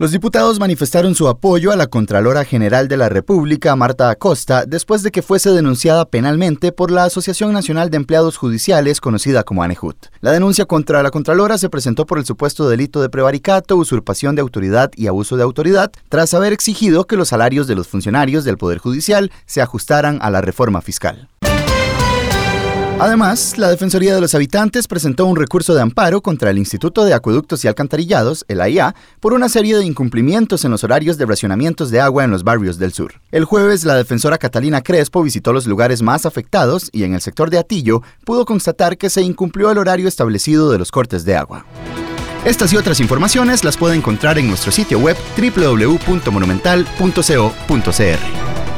Los diputados manifestaron su apoyo a la Contralora General de la República, Marta Acosta, después de que fuese denunciada penalmente por la Asociación Nacional de Empleados Judiciales, conocida como ANEJUT. La denuncia contra la Contralora se presentó por el supuesto delito de prevaricato, usurpación de autoridad y abuso de autoridad, tras haber exigido que los salarios de los funcionarios del Poder Judicial se ajustaran a la reforma fiscal. Además, la Defensoría de los Habitantes presentó un recurso de amparo contra el Instituto de Acueductos y Alcantarillados, el AIA, por una serie de incumplimientos en los horarios de racionamientos de agua en los barrios del sur. El jueves, la defensora Catalina Crespo visitó los lugares más afectados y en el sector de Atillo pudo constatar que se incumplió el horario establecido de los cortes de agua. Estas y otras informaciones las puede encontrar en nuestro sitio web www.monumental.co.cr.